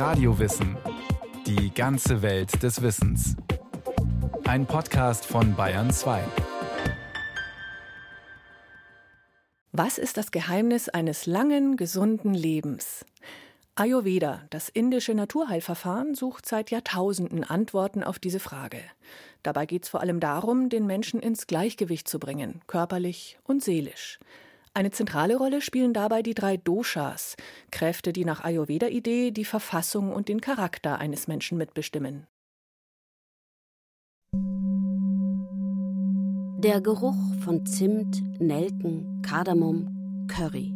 Radiowissen. Die ganze Welt des Wissens. Ein Podcast von Bayern 2. Was ist das Geheimnis eines langen, gesunden Lebens? Ayurveda, das indische Naturheilverfahren, sucht seit Jahrtausenden Antworten auf diese Frage. Dabei geht es vor allem darum, den Menschen ins Gleichgewicht zu bringen, körperlich und seelisch. Eine zentrale Rolle spielen dabei die drei Doshas, Kräfte, die nach Ayurveda-Idee die Verfassung und den Charakter eines Menschen mitbestimmen. Der Geruch von Zimt, Nelken, Kardamom, Curry.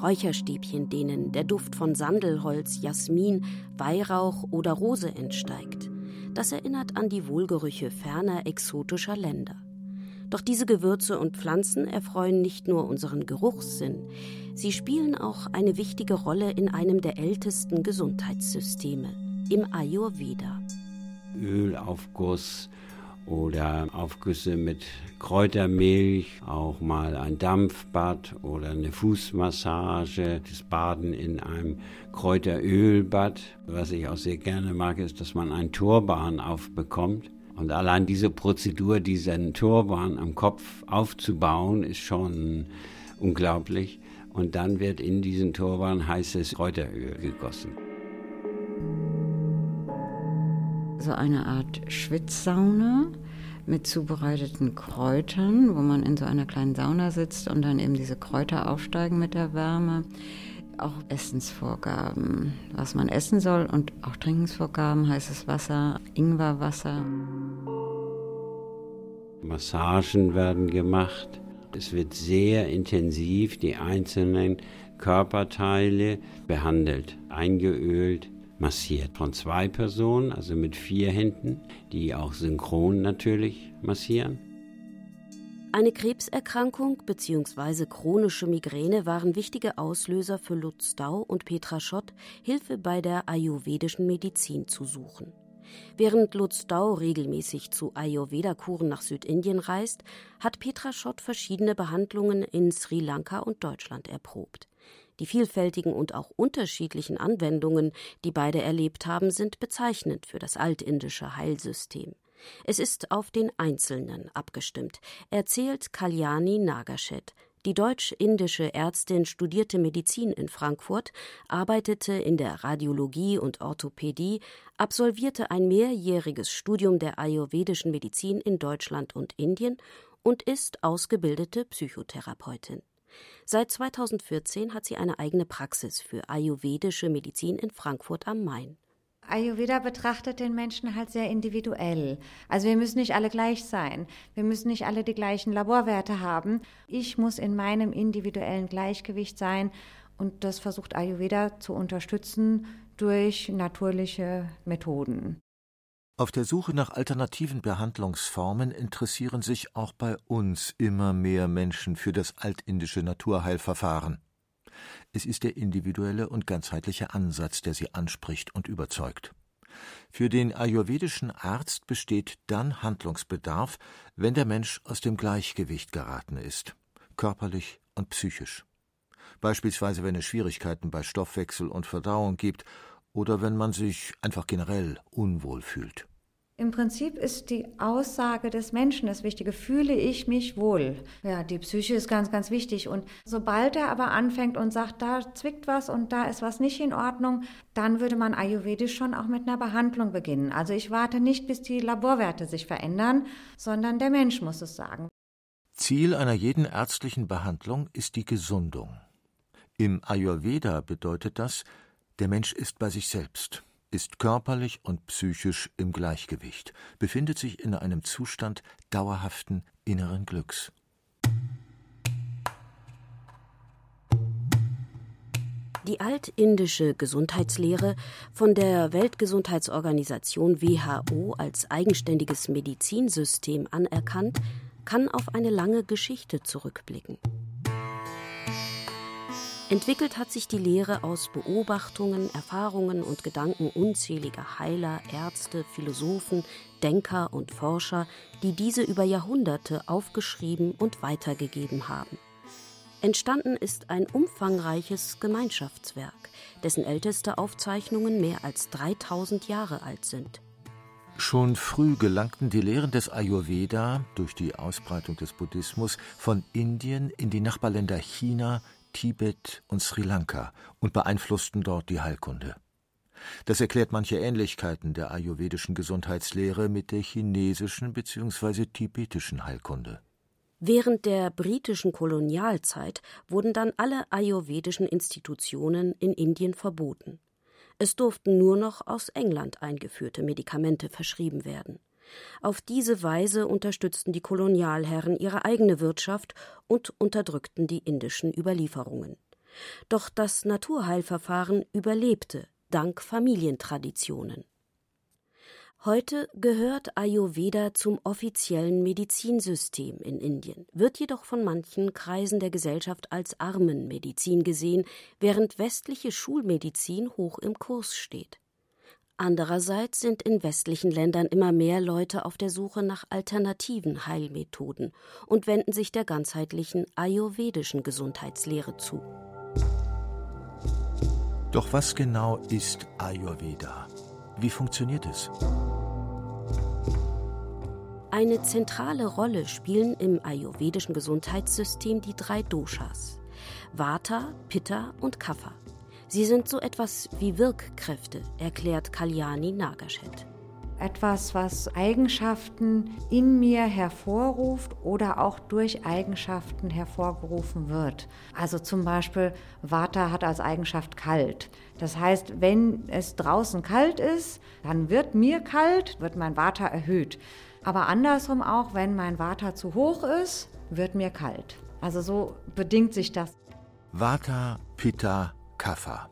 Räucherstäbchen, denen der Duft von Sandelholz, Jasmin, Weihrauch oder Rose entsteigt. Das erinnert an die Wohlgerüche ferner exotischer Länder. Doch diese Gewürze und Pflanzen erfreuen nicht nur unseren Geruchssinn, sie spielen auch eine wichtige Rolle in einem der ältesten Gesundheitssysteme, im Ayurveda. Ölaufguss oder Aufgüsse mit Kräutermilch, auch mal ein Dampfbad oder eine Fußmassage, das Baden in einem Kräuterölbad. Was ich auch sehr gerne mag, ist, dass man einen Turban aufbekommt. Und allein diese Prozedur, diesen Turban am Kopf aufzubauen, ist schon unglaublich. Und dann wird in diesen Turban heißes Kräuteröl gegossen. So eine Art Schwitzsauna mit zubereiteten Kräutern, wo man in so einer kleinen Sauna sitzt und dann eben diese Kräuter aufsteigen mit der Wärme auch Essensvorgaben, was man essen soll und auch Trinkensvorgaben, heißes Wasser, Ingwerwasser. Massagen werden gemacht. Es wird sehr intensiv die einzelnen Körperteile behandelt, eingeölt, massiert von zwei Personen, also mit vier Händen, die auch synchron natürlich massieren. Eine Krebserkrankung bzw. chronische Migräne waren wichtige Auslöser für Lutz Dau und Petra Schott, Hilfe bei der ayurvedischen Medizin zu suchen. Während Lutz Dau regelmäßig zu Ayurveda-Kuren nach Südindien reist, hat Petra Schott verschiedene Behandlungen in Sri Lanka und Deutschland erprobt. Die vielfältigen und auch unterschiedlichen Anwendungen, die beide erlebt haben, sind bezeichnend für das altindische Heilsystem. Es ist auf den Einzelnen abgestimmt, erzählt Kalyani Nagashet. Die deutsch-indische Ärztin studierte Medizin in Frankfurt, arbeitete in der Radiologie und Orthopädie, absolvierte ein mehrjähriges Studium der ayurvedischen Medizin in Deutschland und Indien und ist ausgebildete Psychotherapeutin. Seit 2014 hat sie eine eigene Praxis für ayurvedische Medizin in Frankfurt am Main. Ayurveda betrachtet den Menschen halt sehr individuell. Also wir müssen nicht alle gleich sein. Wir müssen nicht alle die gleichen Laborwerte haben. Ich muss in meinem individuellen Gleichgewicht sein und das versucht Ayurveda zu unterstützen durch natürliche Methoden. Auf der Suche nach alternativen Behandlungsformen interessieren sich auch bei uns immer mehr Menschen für das altindische Naturheilverfahren. Es ist der individuelle und ganzheitliche Ansatz, der sie anspricht und überzeugt. Für den ayurvedischen Arzt besteht dann Handlungsbedarf, wenn der Mensch aus dem Gleichgewicht geraten ist, körperlich und psychisch. Beispielsweise wenn es Schwierigkeiten bei Stoffwechsel und Verdauung gibt oder wenn man sich einfach generell unwohl fühlt. Im Prinzip ist die Aussage des Menschen das Wichtige. Fühle ich mich wohl? Ja, die Psyche ist ganz, ganz wichtig. Und sobald er aber anfängt und sagt, da zwickt was und da ist was nicht in Ordnung, dann würde man ayurvedisch schon auch mit einer Behandlung beginnen. Also ich warte nicht, bis die Laborwerte sich verändern, sondern der Mensch muss es sagen. Ziel einer jeden ärztlichen Behandlung ist die Gesundung. Im Ayurveda bedeutet das, der Mensch ist bei sich selbst ist körperlich und psychisch im Gleichgewicht, befindet sich in einem Zustand dauerhaften inneren Glücks. Die altindische Gesundheitslehre, von der Weltgesundheitsorganisation WHO als eigenständiges Medizinsystem anerkannt, kann auf eine lange Geschichte zurückblicken. Entwickelt hat sich die Lehre aus Beobachtungen, Erfahrungen und Gedanken unzähliger Heiler, Ärzte, Philosophen, Denker und Forscher, die diese über Jahrhunderte aufgeschrieben und weitergegeben haben. Entstanden ist ein umfangreiches Gemeinschaftswerk, dessen älteste Aufzeichnungen mehr als 3000 Jahre alt sind. Schon früh gelangten die Lehren des Ayurveda durch die Ausbreitung des Buddhismus von Indien in die Nachbarländer China, Tibet und Sri Lanka und beeinflussten dort die Heilkunde. Das erklärt manche Ähnlichkeiten der ayurvedischen Gesundheitslehre mit der chinesischen bzw. tibetischen Heilkunde. Während der britischen Kolonialzeit wurden dann alle ayurvedischen Institutionen in Indien verboten. Es durften nur noch aus England eingeführte Medikamente verschrieben werden. Auf diese Weise unterstützten die Kolonialherren ihre eigene Wirtschaft und unterdrückten die indischen Überlieferungen. Doch das Naturheilverfahren überlebte dank Familientraditionen. Heute gehört Ayurveda zum offiziellen Medizinsystem in Indien, wird jedoch von manchen Kreisen der Gesellschaft als Armenmedizin gesehen, während westliche Schulmedizin hoch im Kurs steht. Andererseits sind in westlichen Ländern immer mehr Leute auf der Suche nach alternativen Heilmethoden und wenden sich der ganzheitlichen ayurvedischen Gesundheitslehre zu. Doch was genau ist Ayurveda? Wie funktioniert es? Eine zentrale Rolle spielen im ayurvedischen Gesundheitssystem die drei Doshas: Vata, Pitta und Kapha. Sie sind so etwas wie Wirkkräfte, erklärt Kalyani Nagashet etwas, was Eigenschaften in mir hervorruft oder auch durch Eigenschaften hervorgerufen wird. Also zum Beispiel Vata hat als Eigenschaft kalt. Das heißt, wenn es draußen kalt ist, dann wird mir kalt, wird mein Vata erhöht. Aber andersrum auch, wenn mein Vata zu hoch ist, wird mir kalt. Also so bedingt sich das. Vata, Pitta, Kapha.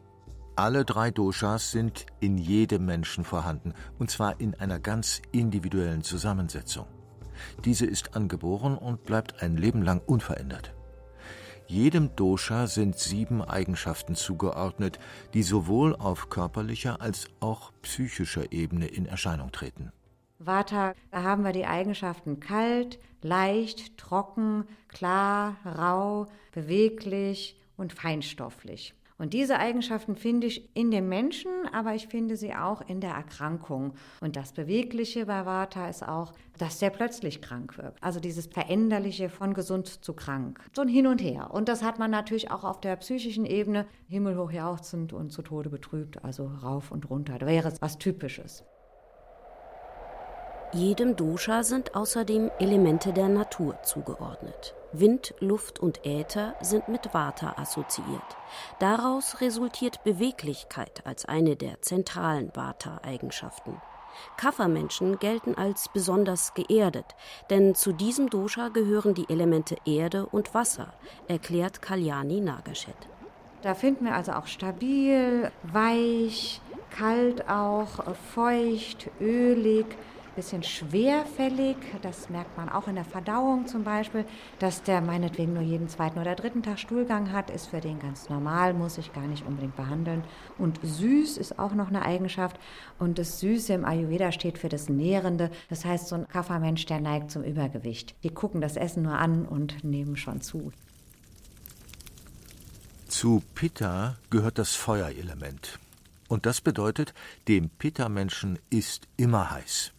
Alle drei Doshas sind in jedem Menschen vorhanden, und zwar in einer ganz individuellen Zusammensetzung. Diese ist angeboren und bleibt ein Leben lang unverändert. Jedem Dosha sind sieben Eigenschaften zugeordnet, die sowohl auf körperlicher als auch psychischer Ebene in Erscheinung treten. Vata, da haben wir die Eigenschaften kalt, leicht, trocken, klar, rau, beweglich und feinstofflich. Und diese Eigenschaften finde ich in dem Menschen, aber ich finde sie auch in der Erkrankung. Und das Bewegliche bei Vata ist auch, dass der plötzlich krank wird. Also dieses Veränderliche von gesund zu krank. So ein Hin und Her. Und das hat man natürlich auch auf der psychischen Ebene himmelhoch jauchzend und zu Tode betrübt, also rauf und runter. Da wäre es was Typisches. Jedem Dosha sind außerdem Elemente der Natur zugeordnet. Wind, Luft und Äther sind mit Vata assoziiert. Daraus resultiert Beweglichkeit als eine der zentralen Vata-Eigenschaften. Kaffermenschen gelten als besonders geerdet, denn zu diesem Dosha gehören die Elemente Erde und Wasser, erklärt Kalyani Nagashet. Da finden wir also auch stabil, weich, kalt auch, feucht, ölig, bisschen schwerfällig. Das merkt man auch in der Verdauung zum Beispiel. Dass der meinetwegen nur jeden zweiten oder dritten Tag Stuhlgang hat, ist für den ganz normal, muss ich gar nicht unbedingt behandeln. Und süß ist auch noch eine Eigenschaft. Und das Süße im Ayurveda steht für das Nährende. Das heißt, so ein Kaffermensch, der neigt zum Übergewicht. Die gucken das Essen nur an und nehmen schon zu. Zu Pitta gehört das Feuerelement. Und das bedeutet, dem Pitta-Menschen ist immer heiß.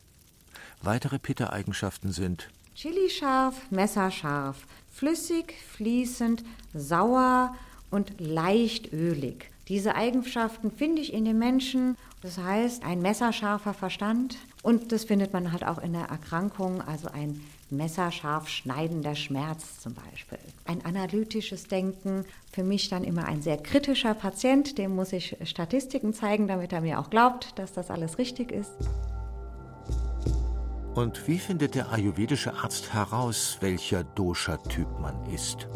Weitere Pitta-Eigenschaften sind Chili-scharf, messerscharf, flüssig, fließend, sauer und leicht ölig. Diese Eigenschaften finde ich in den Menschen. Das heißt, ein messerscharfer Verstand. Und das findet man halt auch in der Erkrankung, also ein messerscharf schneidender Schmerz zum Beispiel. Ein analytisches Denken, für mich dann immer ein sehr kritischer Patient, dem muss ich Statistiken zeigen, damit er mir auch glaubt, dass das alles richtig ist. Und wie findet der ayurvedische Arzt heraus, welcher Dosha-Typ man ist?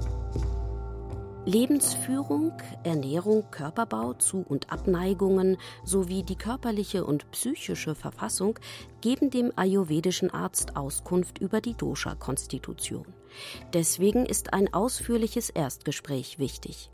Lebensführung, Ernährung, Körperbau, Zu- und Abneigungen sowie die körperliche und psychische Verfassung geben dem ayurvedischen Arzt Auskunft über die Dosha-Konstitution. Deswegen ist ein ausführliches Erstgespräch wichtig.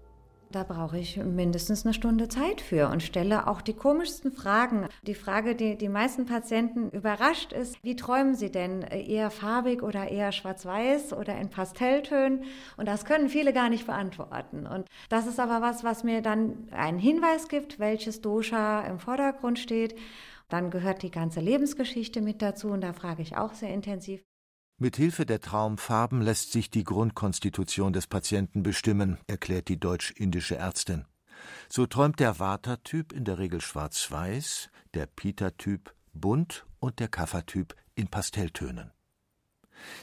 Da brauche ich mindestens eine Stunde Zeit für und stelle auch die komischsten Fragen. Die Frage, die die meisten Patienten überrascht ist, wie träumen sie denn? Eher farbig oder eher schwarz-weiß oder in Pastelltönen? Und das können viele gar nicht beantworten. Und das ist aber was, was mir dann einen Hinweis gibt, welches Dosha im Vordergrund steht. Dann gehört die ganze Lebensgeschichte mit dazu und da frage ich auch sehr intensiv. Mit Hilfe der Traumfarben lässt sich die Grundkonstitution des Patienten bestimmen, erklärt die deutsch-indische Ärztin. So träumt der Vata-Typ in der Regel schwarz-weiß, der Pita-Typ bunt und der Kapha-Typ in Pastelltönen.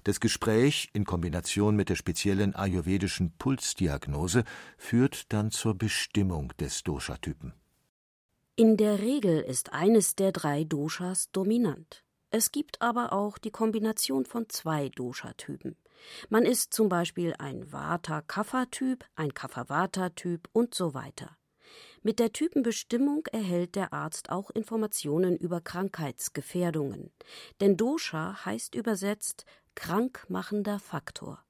Das Gespräch in Kombination mit der speziellen ayurvedischen Pulsdiagnose führt dann zur Bestimmung des Dosha-Typen. In der Regel ist eines der drei Doshas dominant. Es gibt aber auch die Kombination von zwei Dosha-Typen. Man ist zum Beispiel ein Vata-Kapha-Typ, ein Kapha-Vata-Typ und so weiter. Mit der Typenbestimmung erhält der Arzt auch Informationen über Krankheitsgefährdungen. Denn Dosha heißt übersetzt krankmachender Faktor.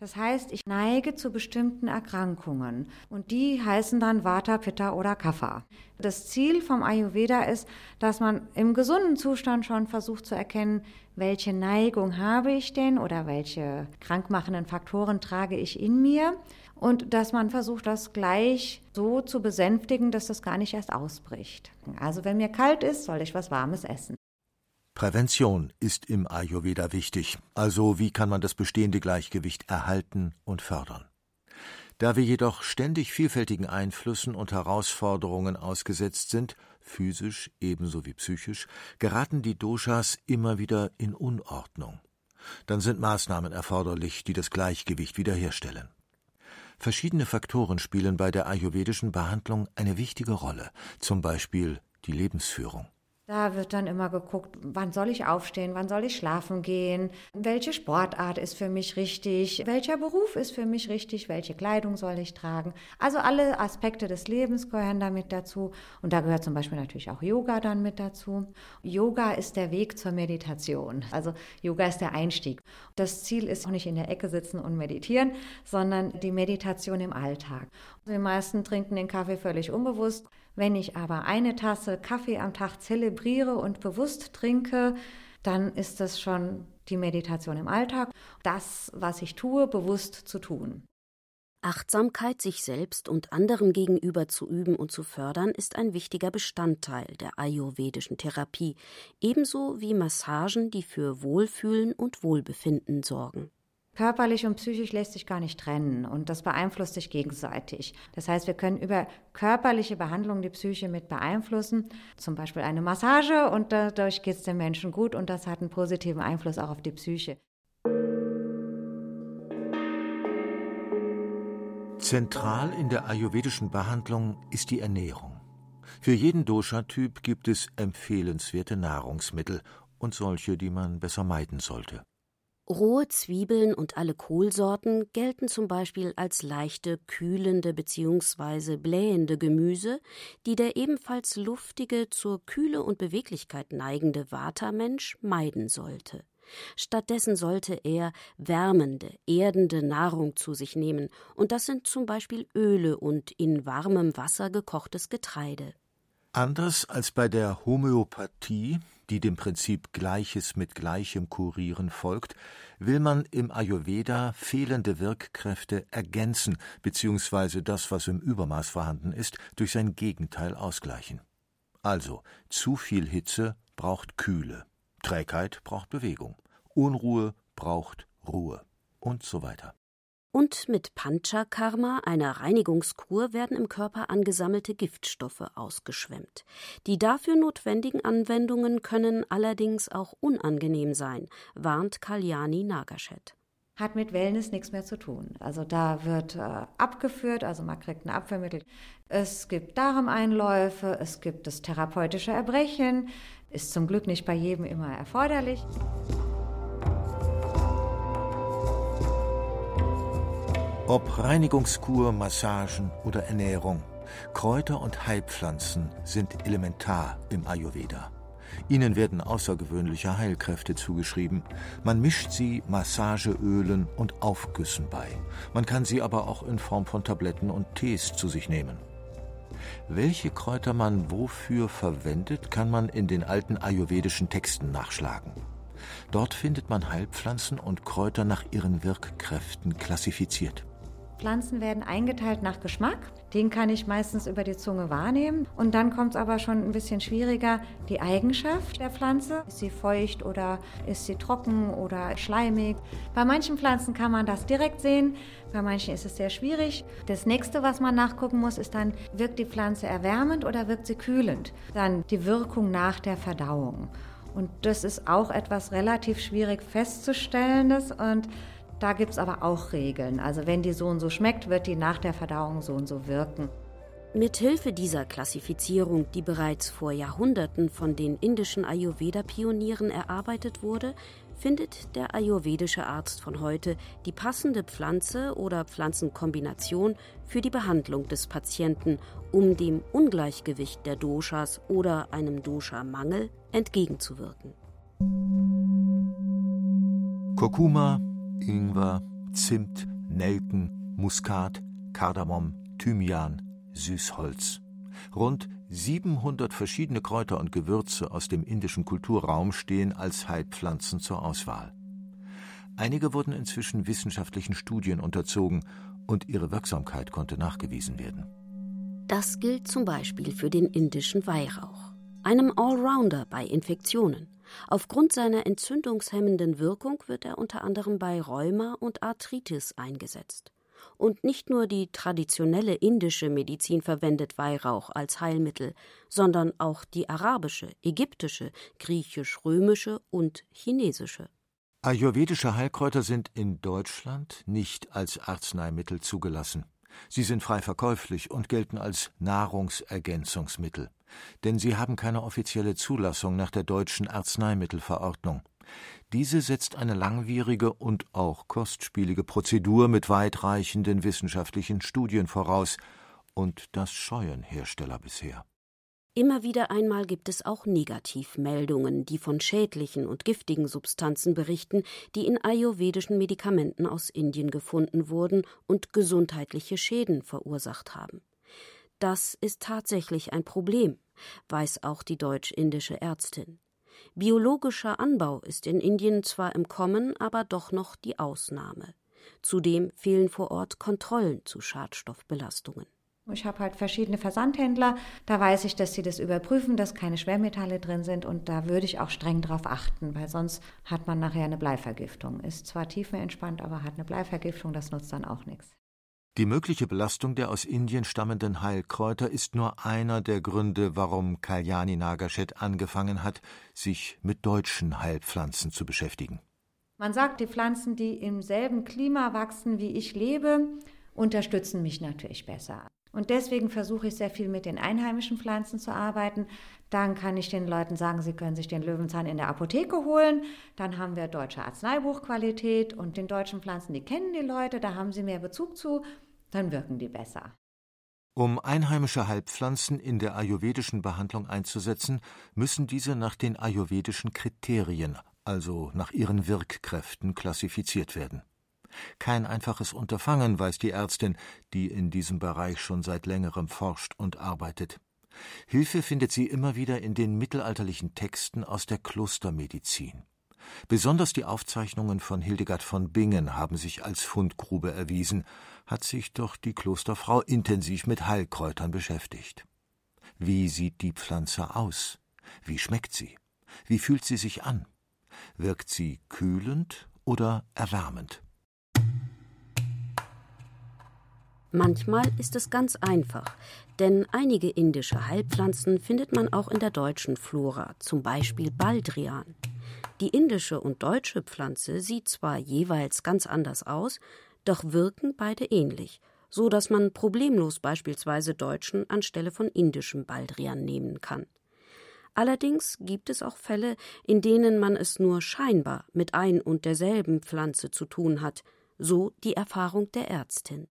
Das heißt, ich neige zu bestimmten Erkrankungen und die heißen dann Vata, Pitta oder Kapha. Das Ziel vom Ayurveda ist, dass man im gesunden Zustand schon versucht zu erkennen, welche Neigung habe ich denn oder welche krankmachenden Faktoren trage ich in mir und dass man versucht, das gleich so zu besänftigen, dass das gar nicht erst ausbricht. Also wenn mir kalt ist, soll ich was Warmes essen. Prävention ist im Ayurveda wichtig. Also wie kann man das bestehende Gleichgewicht erhalten und fördern? Da wir jedoch ständig vielfältigen Einflüssen und Herausforderungen ausgesetzt sind, physisch ebenso wie psychisch, geraten die Doshas immer wieder in Unordnung. Dann sind Maßnahmen erforderlich, die das Gleichgewicht wiederherstellen. Verschiedene Faktoren spielen bei der ayurvedischen Behandlung eine wichtige Rolle, zum Beispiel die Lebensführung. Da wird dann immer geguckt, wann soll ich aufstehen, wann soll ich schlafen gehen, welche Sportart ist für mich richtig, welcher Beruf ist für mich richtig, welche Kleidung soll ich tragen. Also alle Aspekte des Lebens gehören damit dazu. Und da gehört zum Beispiel natürlich auch Yoga dann mit dazu. Yoga ist der Weg zur Meditation. Also Yoga ist der Einstieg. Das Ziel ist auch nicht in der Ecke sitzen und meditieren, sondern die Meditation im Alltag. Die meisten trinken den Kaffee völlig unbewusst. Wenn ich aber eine Tasse Kaffee am Tag zelebriere und bewusst trinke, dann ist das schon die Meditation im Alltag, das, was ich tue, bewusst zu tun. Achtsamkeit sich selbst und anderen gegenüber zu üben und zu fördern, ist ein wichtiger Bestandteil der ayurvedischen Therapie, ebenso wie Massagen, die für Wohlfühlen und Wohlbefinden sorgen. Körperlich und psychisch lässt sich gar nicht trennen und das beeinflusst sich gegenseitig. Das heißt, wir können über körperliche Behandlung die Psyche mit beeinflussen, zum Beispiel eine Massage und dadurch geht es dem Menschen gut und das hat einen positiven Einfluss auch auf die Psyche. Zentral in der ayurvedischen Behandlung ist die Ernährung. Für jeden Dosha-Typ gibt es empfehlenswerte Nahrungsmittel und solche, die man besser meiden sollte. Rohe Zwiebeln und alle Kohlsorten gelten zum Beispiel als leichte, kühlende bzw. blähende Gemüse, die der ebenfalls luftige, zur Kühle und Beweglichkeit neigende Vata-Mensch meiden sollte. Stattdessen sollte er wärmende, erdende Nahrung zu sich nehmen, und das sind zum Beispiel Öle und in warmem Wasser gekochtes Getreide. Anders als bei der Homöopathie die dem Prinzip Gleiches mit Gleichem kurieren folgt, will man im Ayurveda fehlende Wirkkräfte ergänzen bzw. das, was im Übermaß vorhanden ist, durch sein Gegenteil ausgleichen. Also, zu viel Hitze braucht Kühle, Trägheit braucht Bewegung, Unruhe braucht Ruhe und so weiter. Und mit Panchakarma, einer Reinigungskur, werden im Körper angesammelte Giftstoffe ausgeschwemmt. Die dafür notwendigen Anwendungen können allerdings auch unangenehm sein, warnt Kalyani Nagashet hat mit Wellness nichts mehr zu tun. Also da wird äh, abgeführt, also man kriegt ein Abführmittel. Es gibt Darmeinläufe, es gibt das therapeutische Erbrechen, ist zum Glück nicht bei jedem immer erforderlich. Ob Reinigungskur, Massagen oder Ernährung, Kräuter und Heilpflanzen sind elementar im Ayurveda. Ihnen werden außergewöhnliche Heilkräfte zugeschrieben. Man mischt sie Massageölen und Aufgüssen bei. Man kann sie aber auch in Form von Tabletten und Tees zu sich nehmen. Welche Kräuter man wofür verwendet, kann man in den alten ayurvedischen Texten nachschlagen. Dort findet man Heilpflanzen und Kräuter nach ihren Wirkkräften klassifiziert. Pflanzen werden eingeteilt nach Geschmack. Den kann ich meistens über die Zunge wahrnehmen. Und dann kommt es aber schon ein bisschen schwieriger, die Eigenschaft der Pflanze. Ist sie feucht oder ist sie trocken oder schleimig? Bei manchen Pflanzen kann man das direkt sehen, bei manchen ist es sehr schwierig. Das nächste, was man nachgucken muss, ist dann, wirkt die Pflanze erwärmend oder wirkt sie kühlend? Dann die Wirkung nach der Verdauung. Und das ist auch etwas relativ schwierig festzustellendes und da gibt es aber auch Regeln. Also wenn die so und so schmeckt, wird die nach der Verdauung so und so wirken. Mithilfe dieser Klassifizierung, die bereits vor Jahrhunderten von den indischen Ayurveda-Pionieren erarbeitet wurde, findet der ayurvedische Arzt von heute die passende Pflanze oder Pflanzenkombination für die Behandlung des Patienten, um dem Ungleichgewicht der Doshas oder einem Dosha-Mangel entgegenzuwirken. Kurkuma, Ingwer, Zimt, Nelken, Muskat, Kardamom, Thymian, Süßholz. Rund 700 verschiedene Kräuter und Gewürze aus dem indischen Kulturraum stehen als Heilpflanzen zur Auswahl. Einige wurden inzwischen wissenschaftlichen Studien unterzogen und ihre Wirksamkeit konnte nachgewiesen werden. Das gilt zum Beispiel für den indischen Weihrauch, einem Allrounder bei Infektionen. Aufgrund seiner entzündungshemmenden Wirkung wird er unter anderem bei Rheuma und Arthritis eingesetzt. Und nicht nur die traditionelle indische Medizin verwendet Weihrauch als Heilmittel, sondern auch die arabische, ägyptische, griechisch-römische und chinesische. Ayurvedische Heilkräuter sind in Deutschland nicht als Arzneimittel zugelassen. Sie sind frei verkäuflich und gelten als Nahrungsergänzungsmittel, denn sie haben keine offizielle Zulassung nach der deutschen Arzneimittelverordnung. Diese setzt eine langwierige und auch kostspielige Prozedur mit weitreichenden wissenschaftlichen Studien voraus, und das scheuen Hersteller bisher. Immer wieder einmal gibt es auch Negativmeldungen, die von schädlichen und giftigen Substanzen berichten, die in ayurvedischen Medikamenten aus Indien gefunden wurden und gesundheitliche Schäden verursacht haben. Das ist tatsächlich ein Problem, weiß auch die deutsch-indische Ärztin. Biologischer Anbau ist in Indien zwar im Kommen, aber doch noch die Ausnahme. Zudem fehlen vor Ort Kontrollen zu Schadstoffbelastungen. Ich habe halt verschiedene Versandhändler, da weiß ich, dass sie das überprüfen, dass keine Schwermetalle drin sind und da würde ich auch streng drauf achten, weil sonst hat man nachher eine Bleivergiftung. Ist zwar tiefenentspannt, aber hat eine Bleivergiftung, das nutzt dann auch nichts. Die mögliche Belastung der aus Indien stammenden Heilkräuter ist nur einer der Gründe, warum Kalyani Nagashet angefangen hat, sich mit deutschen Heilpflanzen zu beschäftigen. Man sagt, die Pflanzen, die im selben Klima wachsen, wie ich lebe, unterstützen mich natürlich besser. Und deswegen versuche ich sehr viel mit den einheimischen Pflanzen zu arbeiten. Dann kann ich den Leuten sagen, sie können sich den Löwenzahn in der Apotheke holen. Dann haben wir deutsche Arzneibuchqualität und den deutschen Pflanzen, die kennen die Leute, da haben sie mehr Bezug zu dann wirken die besser. Um einheimische Heilpflanzen in der ayurvedischen Behandlung einzusetzen, müssen diese nach den ayurvedischen Kriterien, also nach ihren Wirkkräften, klassifiziert werden. Kein einfaches Unterfangen, weiß die Ärztin, die in diesem Bereich schon seit längerem forscht und arbeitet. Hilfe findet sie immer wieder in den mittelalterlichen Texten aus der Klostermedizin. Besonders die Aufzeichnungen von Hildegard von Bingen haben sich als Fundgrube erwiesen, hat sich doch die Klosterfrau intensiv mit Heilkräutern beschäftigt. Wie sieht die Pflanze aus? Wie schmeckt sie? Wie fühlt sie sich an? Wirkt sie kühlend oder erwärmend? Manchmal ist es ganz einfach, denn einige indische Heilpflanzen findet man auch in der deutschen Flora, zum Beispiel Baldrian. Die indische und deutsche Pflanze sieht zwar jeweils ganz anders aus, doch wirken beide ähnlich, so dass man problemlos beispielsweise deutschen anstelle von indischem Baldrian nehmen kann. Allerdings gibt es auch Fälle, in denen man es nur scheinbar mit ein und derselben Pflanze zu tun hat, so die Erfahrung der Ärztin.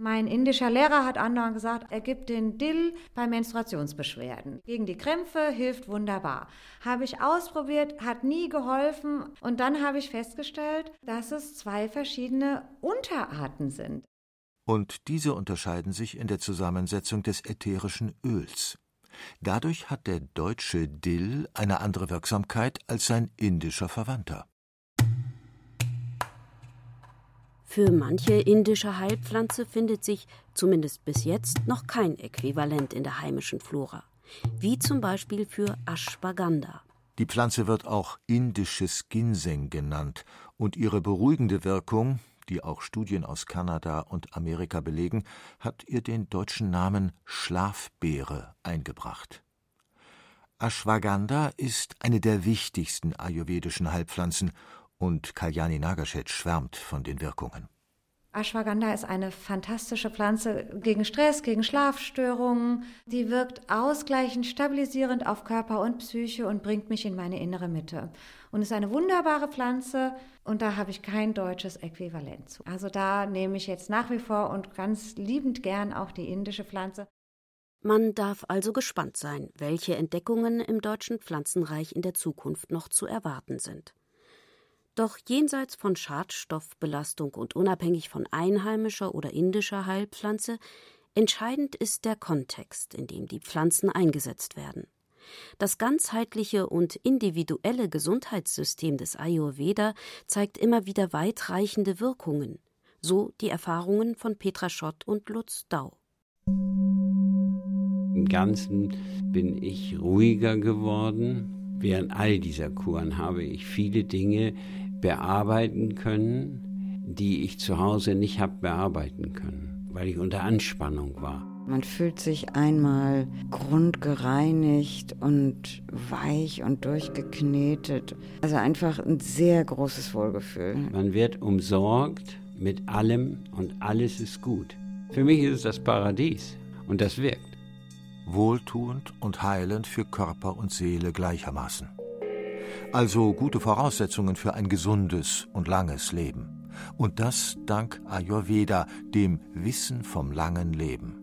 Mein indischer Lehrer hat andauernd gesagt, er gibt den Dill bei Menstruationsbeschwerden. Gegen die Krämpfe hilft wunderbar. Habe ich ausprobiert, hat nie geholfen und dann habe ich festgestellt, dass es zwei verschiedene Unterarten sind. Und diese unterscheiden sich in der Zusammensetzung des ätherischen Öls. Dadurch hat der deutsche Dill eine andere Wirksamkeit als sein indischer Verwandter. Für manche indische Heilpflanze findet sich, zumindest bis jetzt, noch kein Äquivalent in der heimischen Flora, wie zum Beispiel für Ashwagandha. Die Pflanze wird auch indisches Ginseng genannt und ihre beruhigende Wirkung, die auch Studien aus Kanada und Amerika belegen, hat ihr den deutschen Namen Schlafbeere eingebracht. Ashwagandha ist eine der wichtigsten ayurvedischen Heilpflanzen und Kalyani Nagashet schwärmt von den Wirkungen. Ashwagandha ist eine fantastische Pflanze gegen Stress, gegen Schlafstörungen. Die wirkt ausgleichend, stabilisierend auf Körper und Psyche und bringt mich in meine innere Mitte. Und ist eine wunderbare Pflanze und da habe ich kein deutsches Äquivalent zu. Also da nehme ich jetzt nach wie vor und ganz liebend gern auch die indische Pflanze. Man darf also gespannt sein, welche Entdeckungen im deutschen Pflanzenreich in der Zukunft noch zu erwarten sind. Doch jenseits von Schadstoffbelastung und unabhängig von einheimischer oder indischer Heilpflanze, entscheidend ist der Kontext, in dem die Pflanzen eingesetzt werden. Das ganzheitliche und individuelle Gesundheitssystem des Ayurveda zeigt immer wieder weitreichende Wirkungen, so die Erfahrungen von Petra Schott und Lutz Dau. Im Ganzen bin ich ruhiger geworden. Während all dieser Kuren habe ich viele Dinge bearbeiten können, die ich zu Hause nicht habe bearbeiten können, weil ich unter Anspannung war. Man fühlt sich einmal grundgereinigt und weich und durchgeknetet. Also einfach ein sehr großes Wohlgefühl. Man wird umsorgt mit allem und alles ist gut. Für mich ist es das Paradies und das wirkt. Wohltuend und heilend für Körper und Seele gleichermaßen also gute Voraussetzungen für ein gesundes und langes Leben. Und das dank Ayurveda, dem Wissen vom langen Leben.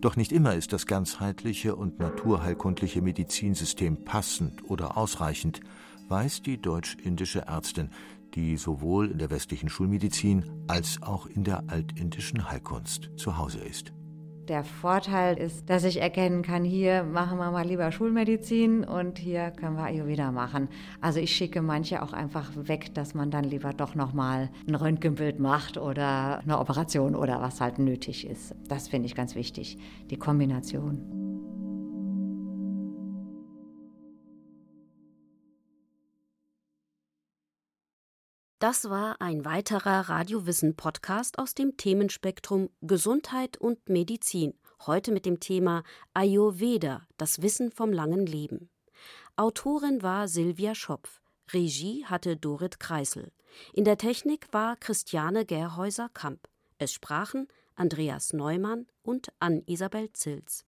Doch nicht immer ist das ganzheitliche und naturheilkundliche Medizinsystem passend oder ausreichend, weiß die deutsch-indische Ärztin, die sowohl in der westlichen Schulmedizin als auch in der altindischen Heilkunst zu Hause ist. Der Vorteil ist, dass ich erkennen kann, hier machen wir mal lieber Schulmedizin und hier können wir Ayurveda machen. Also ich schicke manche auch einfach weg, dass man dann lieber doch nochmal ein Röntgenbild macht oder eine Operation oder was halt nötig ist. Das finde ich ganz wichtig, die Kombination. Das war ein weiterer Radiowissen-Podcast aus dem Themenspektrum Gesundheit und Medizin. Heute mit dem Thema Ayurveda, das Wissen vom langen Leben. Autorin war Silvia Schopf. Regie hatte Dorit Kreisel. In der Technik war Christiane Gerhäuser-Kamp. Es sprachen Andreas Neumann und Ann-Isabel Zils.